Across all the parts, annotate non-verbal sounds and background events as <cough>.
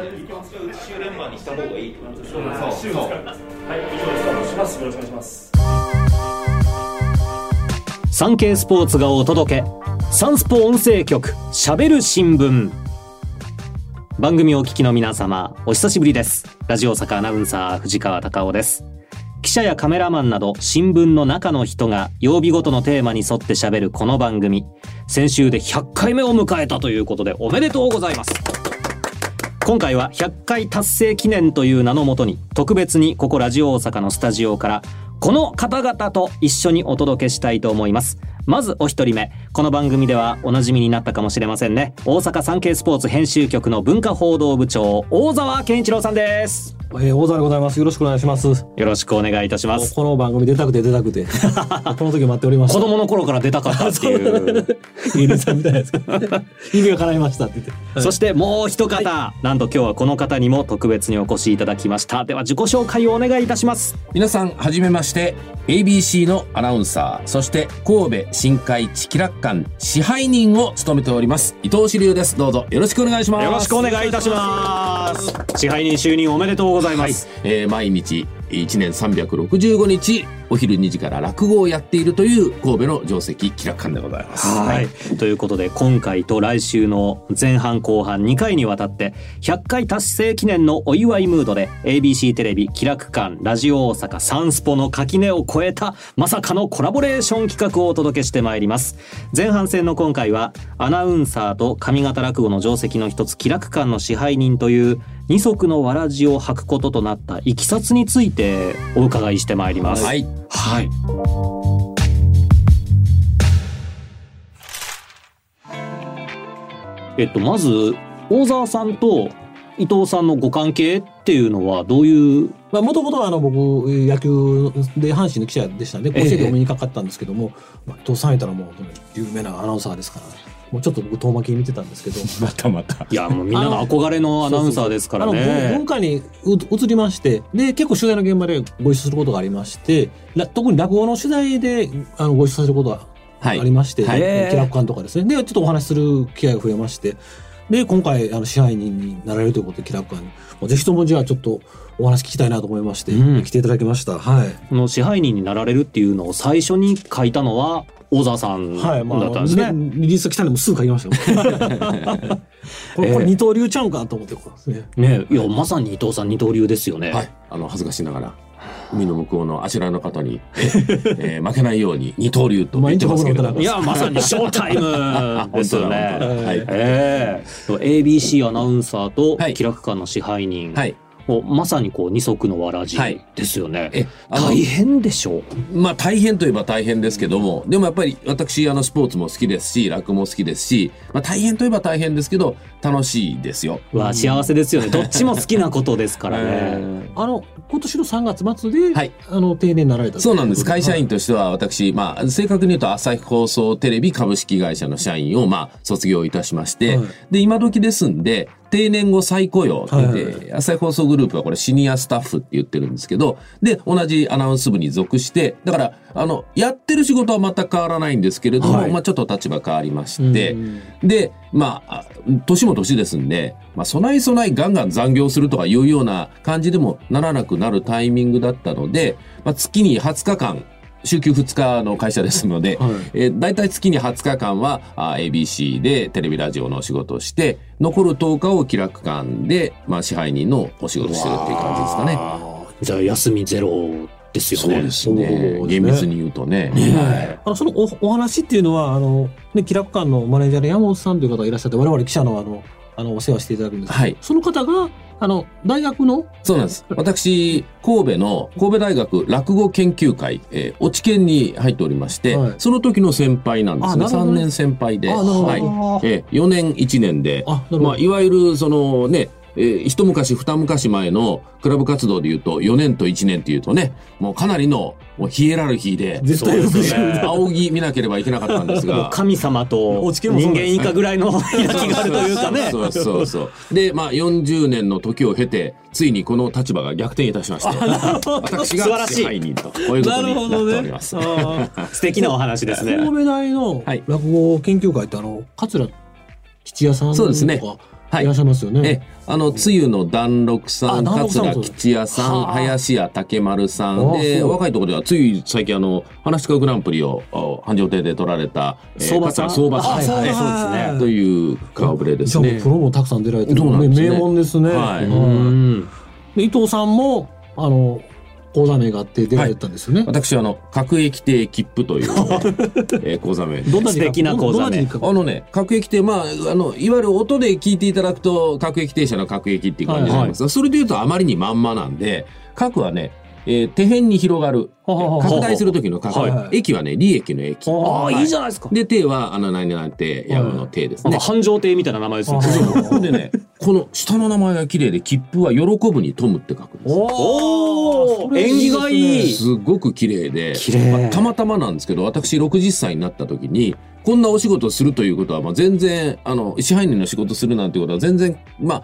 週連番にした方がいいってことですよね。週ですからはい以上でスタートしますよろしくお願いしますサンケイスポーツがお届け。サンスポ音声局しゃべる新聞番組をお聞きの皆様お久しぶりです。ラジオ大阪アナウンサー藤川貴夫です。記者やカメラマンなど新聞の中の人が曜日ごとのテーマに沿ってしゃべるこの番組。先週で100回目を迎えたということでおめでとうございます。今回は100回達成記念という名のもとに特別にここラジオ大阪のスタジオからこの方々と一緒にお届けしたいと思います。まずお一人目この番組ではおなじみになったかもしれませんね。大阪産経スポーツ編集局の文化報道部長大沢健一郎さんです。えー、大沢でございます。よろしくお願いします。よろしくお願いいたします。この番組出たくて出たくて、<laughs> この時待っておりました。子供の頃から出たかったっていう。イルさんみたいなやつ。<laughs> 夢が叶いましたって言って。はい。そしてもう一方、なんと今日はこの方にも特別にお越しいただきました。では自己紹介をお願いいたします。皆さんはじめまして。ABC のアナウンサー。そして神戸新海地気楽館支配人を務めております。伊藤志龍です。どうぞ。よろしくお願いします。よろしくお願いいたします。支配人就任おめでとうございます、えー毎日1年365日お昼2時から落語をやっているという神戸の定石気楽館でございます。はい、ということで今回と来週の前半後半2回にわたって100回達成記念のお祝いムードで ABC テレビ気楽館ラジオ大阪サンスポの垣根を越えたまさかのコラボレーション企画をお届けしてまいります。前半戦の今回はアナウンサーと上方落語の定石の一つ気楽館の支配人という二足のわらじを履くこととなったいきさつについてお伺いしてまいります。はい。はい。えっとまず大沢さんと伊藤さんのご関係っていうのはどういう？まあ、もともとはあの僕、野球で阪神の記者でしたんで、甲子園でお目にかかったんですけども、まあ、伊藤さん言ったらもう有名なアナウンサーですから、もうちょっと僕遠巻きに見てたんですけど、<laughs> またまた。いやもうみんなの憧れのアナウンサーですからね。文化にう移りましてで結構取材の現場でご一緒することがありましてら特に落語の取材であのご一緒させることがあはい。りまして、はい。気楽館とかですね。でちょっとお話しする機会が増えましてで今回あの支配人になられるということで気楽館に。ぜひともじゃあちょっとお話聞きたいなと思いまして、うん。来ていただきました。はい。この支配人になられるっていうのを最初に書いたのは大沢さんだはい、まあ、ったんですね。リリース来たんでもうすぐ書きましたよ。<laughs> これ、これ二刀流ちゃうんかと思って、ね。ねいやまさに伊藤さん二刀流ですよね。はい。あの恥ずかしながら海の向こうのあちらの方に、ええー負けないように二刀流と言ってますけれども。いやまさにショータイム <laughs> ですよね。はい。ええ ABC アナウンサーとはい。気楽館の支配人、はいもうまさにこう二足のわらじはいですよね。えあの大変でしょ？う。まあ大変といえば大変ですけども、でもやっぱり私あのスポーツも好きですし、落語も好きですし、まあ大変といえば大変ですけど、楽しいですよ。わあ幸せですよね。<laughs> どっちも好きなことですからね。<laughs> えあの、今年の3月末で、はいあの、定年になられたーそうなんです。会社員と。としては私、まあ正確に言うと朝日放送テレビ株式会社の社員をまあ卒業いたしまして、はいで、今時ですんで、定年後再雇用って言って、はい朝日放送グループはこれシニアスタッフって言ってるんですけど、で、同じアナウンス部に属して、だから、あの、やってる仕事は全く変わらないんですけれども、はいまあちょっと立場変わりまして、うんで、まあ、あ年も年ですんで、まあ、備え備えガンガン残業するとかいうような感じでもならなくなるタイミングだったので、まあ、月に20日間、週休2日の会社ですので、はいえー、大体月に20日間はあ ABC でテレビラジオのお仕事をして、残る10日を気楽館で、まあ、支配人のお仕事してるっていう感じですかね。じゃあ休みゼロですよね。そうですね。ですね厳密に言うとね。はいあのそのおお話っていうのは、あの、ね、気楽館のマネージャーの山本さんという方がいらっしゃって、我々記者のあの、あの、お世話していただくんですけど、はいその方が、あの、大学の、そうなんです。私、神戸の神戸大学落語研究会、えー、落ち研に入っておりまして、はいその時の先輩なんですね。3ね年先輩で。はい。えー、4年1年で、あ、なるほど。まあ、いわゆる、そのね、えー一昔二昔前のクラブ活動で言うと4年と1年っていうとね、もうかなりのもうヒエラルヒーで、絶対仰ぎ見なければいけなかったんですが。神様と人間以下ぐらいの開きがあるというかね。そうそうそう。で、まあ、40年の時を経て、ついにこの立場が逆転いたしまして、私素晴らしいが支配人と、こういうことになっております。素敵なお話ですね。神戸大のはい落語研究会って、あの、桂吉屋さんとか、そうですねはい。いらっしゃいますよね。え、あの、つゆの団六さん、桂吉也さん、はあ。林家竹丸さん、で、若いところでは、つい最近あの、話し家グランプリを、あ繁盛亭で取られた、えー相場さん。桂相場さん、あそうですはい。ねという顔ぶれですね。プ。ロもたくさん出られてる。そうなんですね。名門ですね。はい。うん。で伊藤さんも、あの、講座名があって出られたんですよね。私はあの、各駅亭切符という、<laughs> えー講座名でどんな字素敵な講座名あのね、各駅亭、まあ、あの、いわゆる音で聞いていただくと、各駅停車の各駅っていう感じになりますが、それで言うとあまりにまんまなんで、各はね、えー手辺に広がる。ははは拡大する時の拡大。はい駅はね、利益の駅。ああ、はいいいじゃないですか。で、亭は、あの、何々亭、山の亭ですね。繁盛亭みたいな名前ですよね。でね、この下の名前が綺麗で、切符は喜ぶに富むって書くんです。おお、縁起がいい。すごく綺麗で、綺麗まあたまたまなんですけど、私60歳になった時に、こんなお仕事をするということは、まあ、全然、あの、支配人の仕事するなんてことは全然、まあ、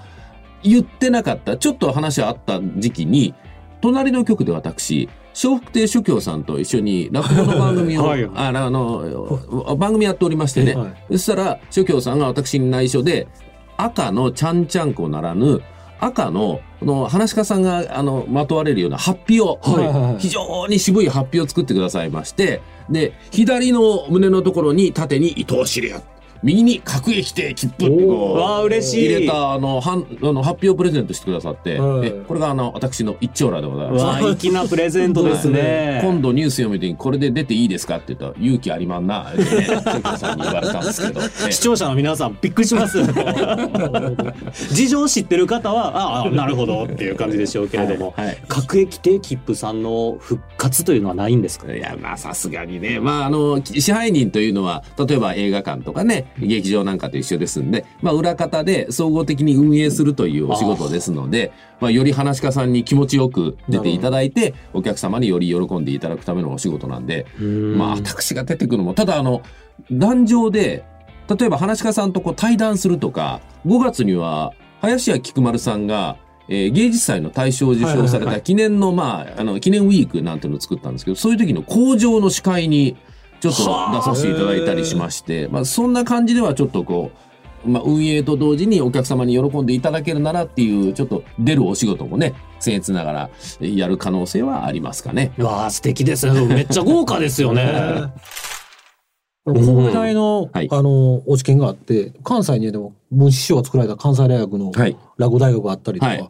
言ってなかった。ちょっと話あった時期に、隣の局で私、笑福亭諸教さんと一緒に落語の番組を、はいああの、番組やっておりましてね。はいそしたら、諸教さんが私に内緒で、赤のちゃんちゃんこならぬ、赤の、この、話し家さんが、あの、まとわれるようなハッピーを、はい非常に渋いハッピーを作ってくださいまして、で、左の胸のところに縦に伊藤シリア。右に各駅亭切符ってこう。わあ、嬉しい。入れた、あの、はん、あの、発表をプレゼントしてくださって、はいえこれがあの、私の一丁羅でございます。わあ、粋なプレゼントですね。今度ニュース読めてこれで出ていいですかって言ったら勇気ありまんなね、さんに言われたんですけど、ね <laughs> 視聴者の皆さんびっくりします。<laughs> 事情を知ってる方は、ああ、なるほどっていう感じでしょうけれども、はいはい各駅亭切符さんの復活というのはないんですか？いや、まあさすがにね。まああの、支配人というのは、例えば映画館とかね、劇場なんかと一緒ですんで、まあ裏方で総合的に運営するというお仕事ですので、まあより話し家さんに気持ちよく出ていただいて、お客様により喜んでいただくためのお仕事なんで、まあ私が出てくるのも、ただあの、壇上で、例えば話し家さんとこう対談するとか、5月には林家菊丸さんが、えー芸術祭の大賞を受賞された記念の、まあ、あの、記念ウィークなんていうのを作ったんですけど、そういう時の工場の司会にちょっと出させていただいたりしまして、まあ、そんな感じではちょっとこう、まあ、運営と同時にお客様に喜んでいただけるならっていう、ちょっと出るお仕事もね、僭越ながらえーやる可能性はありますかね。うわあ、素敵ですね。めっちゃ豪華ですよね。神戸大の、はいあの、お知見があって、関西にでも、文枝師匠が作られた関西大学のはい落語大学があったりとか、はい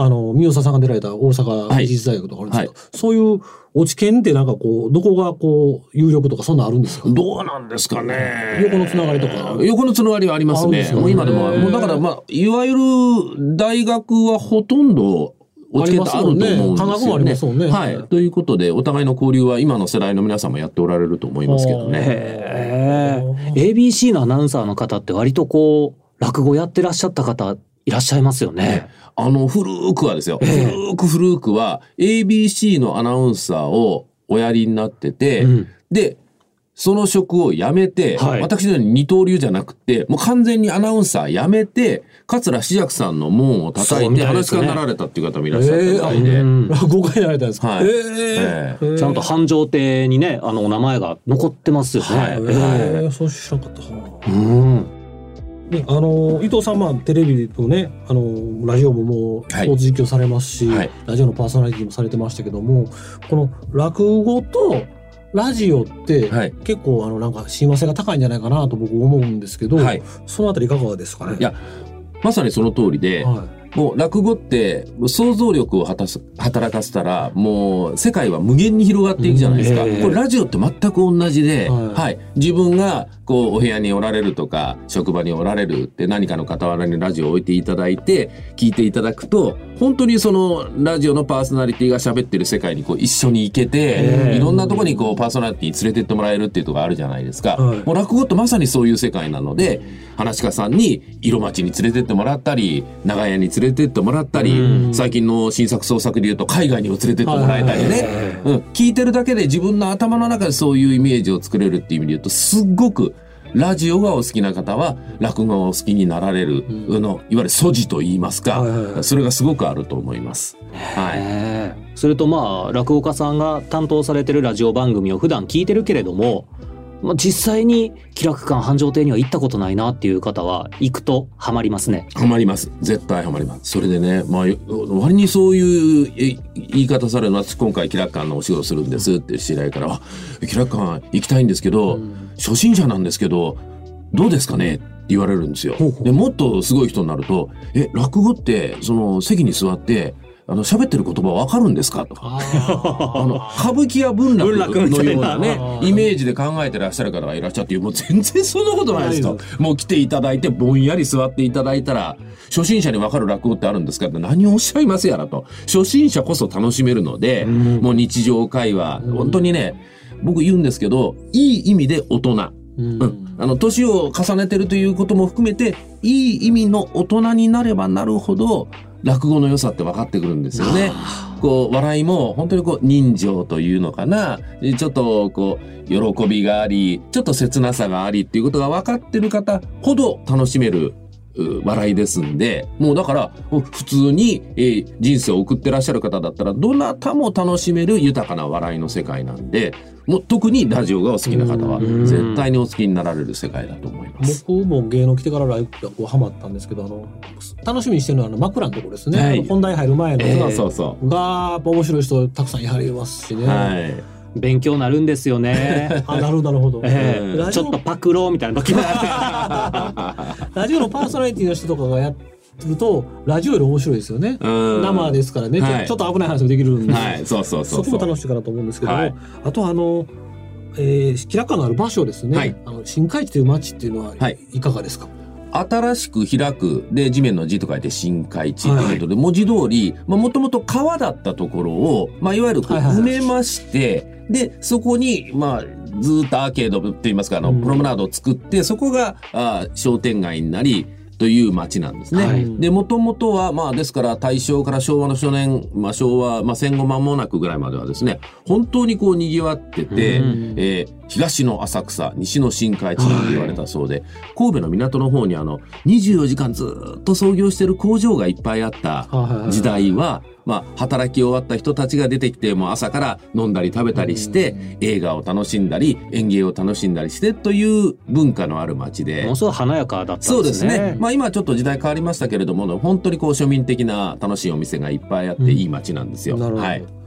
あの、三好さんが出られた大阪美術大学とかあるんですけど、そういうお知見ってなんかこう、どこがこう、有力とかそんなんあるんですか？どうなんですかね。横のつながりとか。横のつながりはありますね。すよもう今でも、もうだからまあ、いわゆる大学はほとんど、おチケットあると思うんですよね。ありますもんねはい。ということで、お互いの交流は今の世代の皆さんもやっておられると思いますけどね。へえ。ABC のアナウンサーの方って割とこう、落語やってらっしゃった方いらっしゃいますよね。あの、古くはですよ。古く古くは、ABC のアナウンサーをおやりになってて、うん。で、その職を辞めて、はい。私のように二刀流じゃなくて、もう完全にアナウンサー辞めて、桂志尺さんの門を叩いて、話し家になられたっていう方もいらっしゃったみたいで。うん落語会になられたんですか、はい。ええ。えちゃんと繁盛亭にね、あの、お名前が残ってますよね。はい。ええ。えそう知らなかった。はあうん。ね、あの伊藤さんまあテレビとねあのラジオももうスはい。ポーツ実況されますし、はい。ラジオのパーソナリティもされてましたけどもこの落語とラジオって、はい。結構あのなんか親和性が高いんじゃないかなと僕思うんですけど、はい。そのあたりいかがですかね？いやまさにその通りで、はもう落語って想像力を果たす働かせたらもう世界は無限に広がっていくじゃないですか。うん。ええこれラジオって全く同じで、はい。はい、自分がこうお部屋におられるとか職場におられるって何かの傍らにラジオを置いていただいて聞いていただくと本当にそのラジオのパーソナリティが喋ってる世界にこう一緒に行けて、ええいろんなとこにこうパーソナリティに連れてってもらえるっていうところがあるじゃないですか。はい。もう落語ってまさにそういう世界なので、話し家さんに色町に連れてってもらったり、長屋に連れてってもらったり、最近の新作創作で言うと海外にも連れてってもらえたりね、うん、聞いてるだけで自分の頭の中でそういうイメージを作れるっていう意味で言うと、すっごくラジオがお好きな方は落語がお好きになられる、あのいわゆる素地と言いますか、はいはいはい。それがすごくあると思います。はい。ええそれとまあ落語家さんが担当されてるラジオ番組を普段聞いてるけれどもまあ、実際に気楽館繁盛亭には行ったことないなっていう方は行くとハマりますね。ハマります。絶対ハマります。それでね、まあ、割にそういうえ言い方されるのは、今回、気楽館のお仕事するんですって知り合いから、あ、気楽館行きたいんですけど、初心者なんですけど、どうですかねって言われるんですよ。で、もっとすごい人になると、え、落語って、その席に座って、あの、喋ってる言葉わかるんですか？とか。あ <laughs> の、歌舞伎や文楽のようなねイメージで考えてらっしゃる方がいらっしゃって、もう全然そんなことないですと。もう来ていただいて、ぼんやり座っていただいたら、初心者にわかる落語ってあるんですかって何をおっしゃいますやらと。初心者こそ楽しめるので、もう日常会話、本当にね、僕言うんですけど、いい意味で大人。うんうん、あの年を重ねてるということも含めていい意味の大人になればなるほど落語の良さって分かってくるんですよね。こう笑いも本当にこう人情というのかなちょっとこう喜びがありちょっと切なさがありっていうことが分かってる方ほど楽しめるう笑いですんでもうだから普通に、えー人生を送ってらっしゃる方だったらどなたも楽しめる豊かな笑いの世界なんでもう特にラジオがお好きな方はうん絶対にお好きになられる世界だと思います。僕も芸能来てからライブこうハマったんですけどあの楽しみにしてるのはあの枕のところですね、はい本題入る前の、えーそうそがやっぱ面白い人たくさんいはりますしね、う。はい。勉強なるんですよね。<laughs> あなるほどなるほど、ええ。ラジオちょっとパクろうみたいな時。も <laughs> ラジオのパーソナリティの人とかがやるとラジオより面白いですよね、うん。生ですからね、ちょはいちょっと危ない話もできるんで、はい、そうそうそそう。そうこも楽しいかなと思うんですけども、はい。あとあの、えー、キラカのある場所ですね、はい。あの新海地という町っていうのははい。いかがですか、新しく開く。で地面の字と書いて新海地ということで、文字通りもともと川だったところを、まあ、いわゆるこう埋めまして、でそこに、まあ、ずーっとアーケードって言いますかあの、うん。プロ menade ードを作ってそこがあー商店街になりという町なんですね。はい。で、もともとは、まあ、ですから、大正から昭和の初年、まあ、昭和、まあ、戦後間もなくぐらいまではですね、本当にこう、賑わってて、うん。えー東の浅草、西の新海地なんて言われたそうで、神戸の港の方にあの、24時間ずーっと操業してる工場がいっぱいあったはいはいはい時代は、まあ、働き終わった人たちが出てきて、もう朝から飲んだり食べたりして、映画を楽しんだり、演芸を楽しんだりしてという文化のある街で。ものすごい華やかだったそうんでですすね。ね。まあ今ちょっと時代変わりましたけれども、本当にこう庶民的な楽しいお店がいっぱいあってうんいい街なんですよ。なるほど、はい。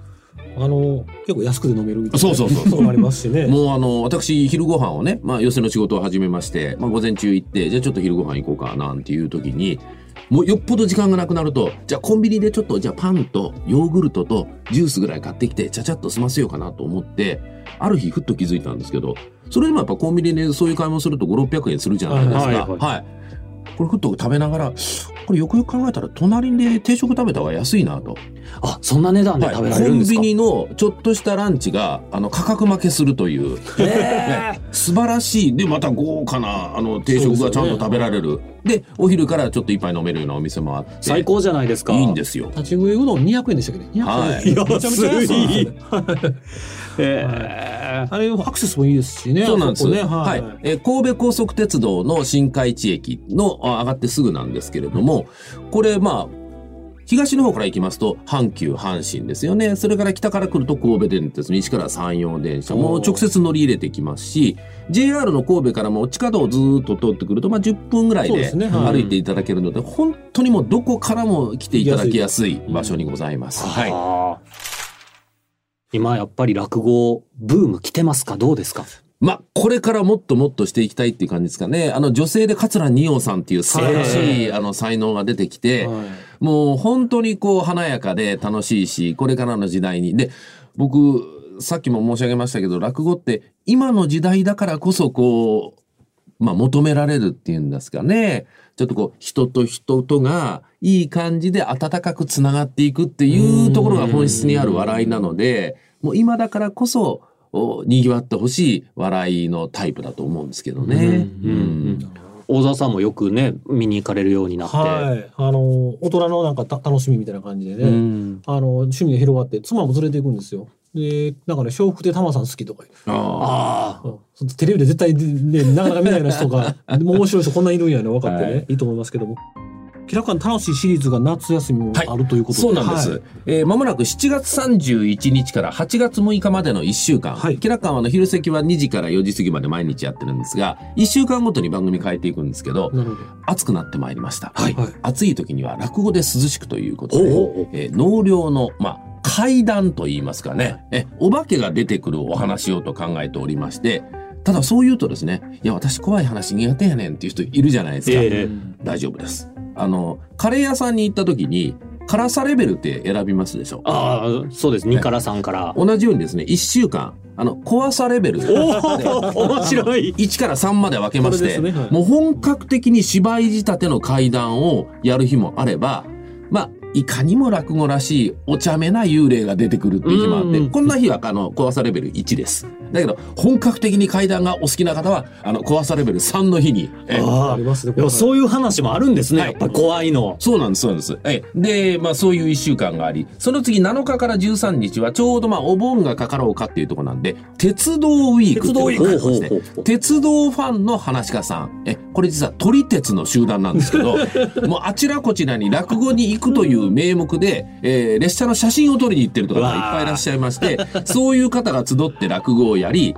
あの結構安くで飲めるみたいなそうそうそう。とこもありますしね。もうあの、私、昼ご飯をね、まあ、寄せの仕事を始めまして、まあ、午前中行って、じゃあちょっと昼ご飯行こうかなんていう時に、もうよっぽど時間がなくなると、じゃあコンビニでちょっと、じゃあパンとヨーグルトとジュースぐらい買ってきて、ちゃちゃっと済ませようかなと思って、ある日ふっと気づいたんですけど、それでもやっぱコンビニでそういう買い物すると5、600円するじゃないですか。ははいい。はいこれふっと食べながら、これよくよく考えたら隣で定食食べた方が安いなと。あ、そんな値段で食べられるんですか、コンビニのちょっとしたランチがあの価格負けするという、<laughs> ね。素晴らしいでまた豪華なあの定食がちゃんと食べられる。で,、お昼からちょっと一杯飲めるようなお店もあって。最高じゃないですか。いいんですよ。立ち食いうどん200円でしたっけね？200円、はい。めちゃめちゃ安い <laughs> えあれアクセスもいいですしねそうなんです。ねははいい。えー神戸高速鉄道の新海地駅のあ上がってすぐなんですけれども、これまあ、東の方から行きますと、阪急、阪神ですよね。それから北から来ると神戸電鉄、西から山陽電車も直接乗り入れてきますし、JR の神戸からも地下道をずーっと通ってくると、まあ10分ぐらいで歩いていただけるので、本当にもうどこからも来ていただきやすい場所にございます。はい。今やっぱり落語ブーム来てますか？どうですか？まあ、これからもっともっとしていきたいっていう感じですかね。あの、女性で桂二葉さんっていう素晴らしい、はあの、才能が出てきて、はいもう本当にこう華やかで楽しいし、これからの時代に。で、僕、さっきも申し上げましたけど、落語って今の時代だからこそこう、まあ求められるっていうんですかね。ちょっとこう人と人とがいい感じで温かくつながっていくっていうところが本質にある笑いなので、もう今だからこそ、お賑わってほしい笑いのタイプだと思うんですけどね。うんうん大沢さんもよくね見に行かれるようになって、はい。あの大人のなんかた楽しみみたいな感じでね、うん。あの趣味が広がって妻も連れていくんですよでなんかね笑福亭玉さん好きとかああうん。テレビで絶対ねなかなか見ないような人がでも面白い人こんないるんやね分かってね、はい。い、いと思いますけども。気楽館楽しいシリーズが夏休みもあるということで、そうなんです。はい。えー、間もなく7月31日から8月6日までの1週間。はい。キラ館はあの昼席は2時から4時過ぎまで毎日やってるんですが、1週間ごとに番組変えていくんですけど、ど。暑くなってまいりました。はい。はい。暑い時には落語で涼しくということで、おうおえー納涼の、まあ、階段と言いますかね、え、お化けが出てくるお話をと考えておりまして、ただそう言うとですね、いや、私怖い話苦手やねんっていう人いるじゃないですか。ええ大丈夫です。あの、カレー屋さんに行った時に、辛さレベルって選びますでしょああ、そうです。2から3から。同じようにですね、1週間、あの、怖さレベルで、おお面白い。1から3まで分けまして、ねはいもう本格的に芝居仕立ての階段をやる日もあれば、まあ、いかにも落語らしいお茶目な幽霊が出てくるっていう日もあって、うんこんな日はあの怖さレベル1です。だけど、本格的に階段がお好きな方は、あの怖さレベル3の日に、えあありますね。いやそういう話もあるんですね。はいやっぱり怖いの。そうなんです、そうなんです。ええで、まあそういう一週間があり、その次7日から13日はちょうどまあお盆がかかろうかっていうところなんで、鉄道ウィークっていうのがありまして鉄道ファンの話し家さん。え、これ実は撮り鉄の集団なんですけど、<laughs> もうあちらこちらに落語に行くという名目で、えー列車の写真を撮りに行ってるとかがいっぱいいらっしゃいまして、そういう方が集って落語をやり、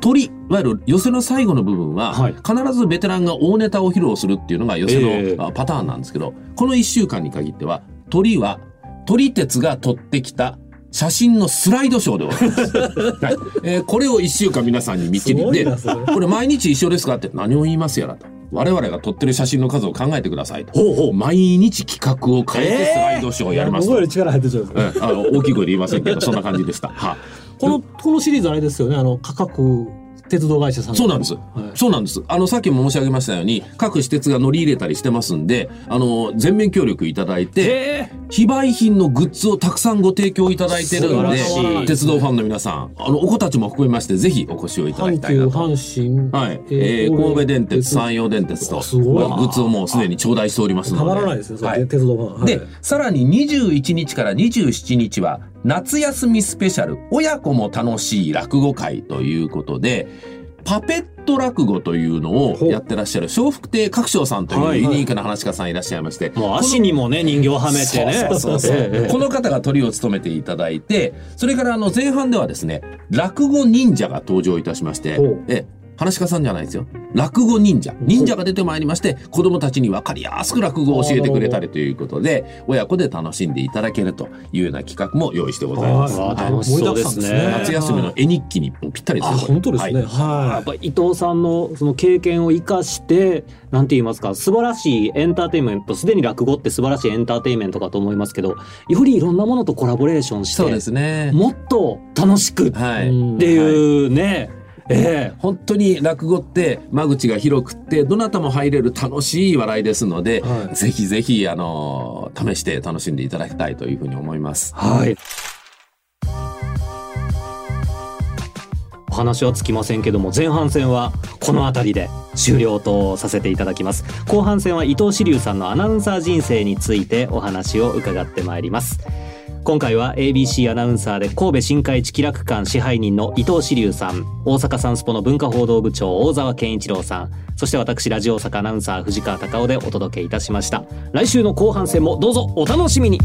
鳥、いわゆる寄せの最後の部分は、はい必ずベテランが大ネタを披露するっていうのが寄せの、ええあパターンなんですけど、この一週間に限っては、鳥は、鳥鉄が撮ってきた写真のスライドショーでございます。<laughs> はいえーこれを一週間皆さんにみっちりで、これ毎日一緒ですかって何を言いますやらと。我々が撮ってる写真の数を考えてくださいと。ほうほう。毎日企画を変えてスライドショーをやりますと。僕より力入ってちゃうんですうんあの大きい声で言いませんけど、そんな感じでした。はいこの、このシリーズあれですよね。あの、価格、鉄道会社さん。そうなんです。はいそうなんです。あの、さっきも申し上げましたように、各私鉄が乗り入れたりしてますんで、あの、全面協力いただいて、え非売品のグッズをたくさんご提供いただいてるんで鉄道ファンの皆さん、あの、お子たちも含めまして、ぜひお越しをいただきたいなと。阪神。はい。えー、神戸電鉄、山陽電鉄と、すごいグッズをもうすでに頂戴しておりますので。たまらないですね。はい。鉄道ファン。はいで、さらに21日から27日は、夏休みスペシャル、親子も楽しい落語会ということで、パペット落語というのをやってらっしゃる、笑福亭角章さんというはいユニークな話し家さんいらっしゃいまして、もう足にもね、人形はめてね。そうそうそうええええこの方がトリを務めていただいて、それからあの前半ではですね、落語忍者が登場いたしましてええ、話し家さんじゃないですよ。落語忍者。忍者が出てまいりまして、子供たちに分かりやすく落語を教えてくれたりということで、親子で楽しんでいただけるというような企画も用意してございます。あはい楽しそうですね夏休みの絵日記にぴったりです本当ですね。はいやはっぱ伊藤さんのその経験を生かして、なんて言いますか、素晴らしいエンターテインメント、すでに落語って素晴らしいエンターテインメントかと思いますけど、よりいろんなものとコラボレーションして、そうですね。もっと楽しくっはい。うんていうね、ええ本当に落語って間口が広くってどなたも入れる楽しい笑いですので、はいぜひぜひあの試して楽しんでいただきたいというふうに思います。はい。お話はつきませんけども前半戦はこの辺りで終了とさせていただきます後半戦は伊藤志龍さんのアナウンサー人生についてお話を伺ってまいります今回は ABC アナウンサーで神戸新海地気楽館支配人の伊藤志龍さん大阪サンスポの文化報道部長大沢健一郎さんそして私ラジオ大阪アナウンサー藤川隆夫でお届けいたしました。来週の後半戦もどうぞお楽しみに。